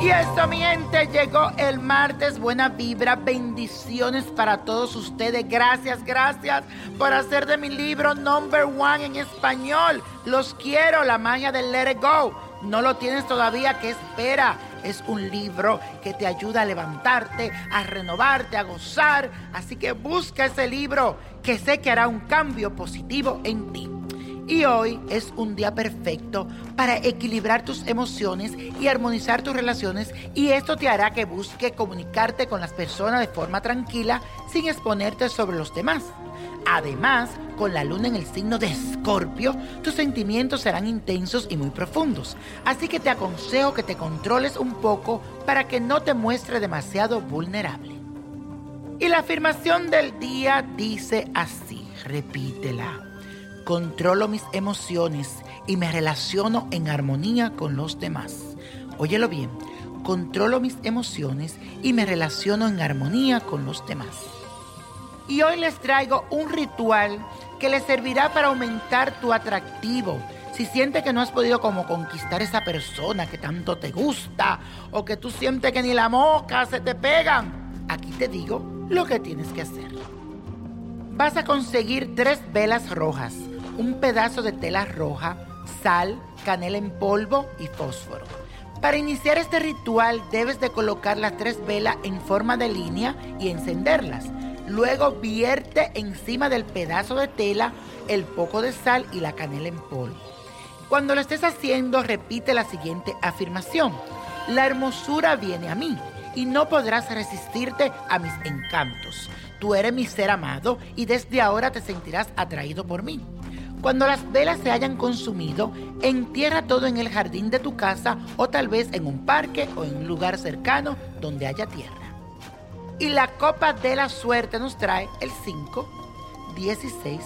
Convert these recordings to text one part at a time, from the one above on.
Y eso, mi gente, llegó el martes. Buena vibra, bendiciones para todos ustedes. Gracias, gracias por hacer de mi libro number one en español. Los quiero, la magia del Let It Go. No lo tienes todavía, ¿qué espera? Es un libro que te ayuda a levantarte, a renovarte, a gozar. Así que busca ese libro que sé que hará un cambio positivo en ti. Y hoy es un día perfecto para equilibrar tus emociones y armonizar tus relaciones y esto te hará que busque comunicarte con las personas de forma tranquila sin exponerte sobre los demás. Además, con la luna en el signo de Escorpio, tus sentimientos serán intensos y muy profundos. Así que te aconsejo que te controles un poco para que no te muestre demasiado vulnerable. Y la afirmación del día dice así, repítela. Controlo mis emociones y me relaciono en armonía con los demás. Óyelo bien, controlo mis emociones y me relaciono en armonía con los demás. Y hoy les traigo un ritual que les servirá para aumentar tu atractivo. Si sientes que no has podido como conquistar esa persona que tanto te gusta o que tú sientes que ni la mosca se te pegan, aquí te digo lo que tienes que hacer. Vas a conseguir tres velas rojas, un pedazo de tela roja, sal, canela en polvo y fósforo. Para iniciar este ritual debes de colocar las tres velas en forma de línea y encenderlas. Luego vierte encima del pedazo de tela el poco de sal y la canela en polvo. Cuando lo estés haciendo, repite la siguiente afirmación. La hermosura viene a mí y no podrás resistirte a mis encantos. Tú eres mi ser amado y desde ahora te sentirás atraído por mí. Cuando las velas se hayan consumido, entierra todo en el jardín de tu casa o tal vez en un parque o en un lugar cercano donde haya tierra. Y la copa de la suerte nos trae el 5, 16,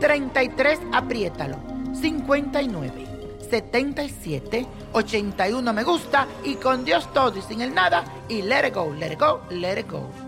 33, apriétalo, 59, 77, 81 me gusta y con Dios todo y sin el nada y let it go, let it go, let it go.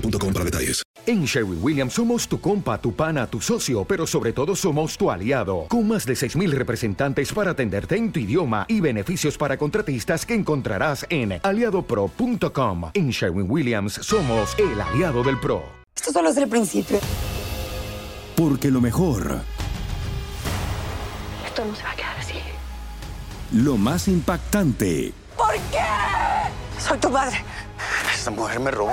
boostmobile.com para detalles. En Sherwin Williams somos tu compa, tu pana, tu socio, pero sobre todo somos tu aliado, con más de 6.000 representantes para atenderte en tu idioma y beneficios para contratistas que encontrarás en aliadopro.com. En Sherwin Williams somos el aliado del PRO. Esto solo es el principio. Porque lo mejor, Esto no se va a quedar así. lo más impactante, ¿Por qué? Soy tu madre. Esta mujer me robó.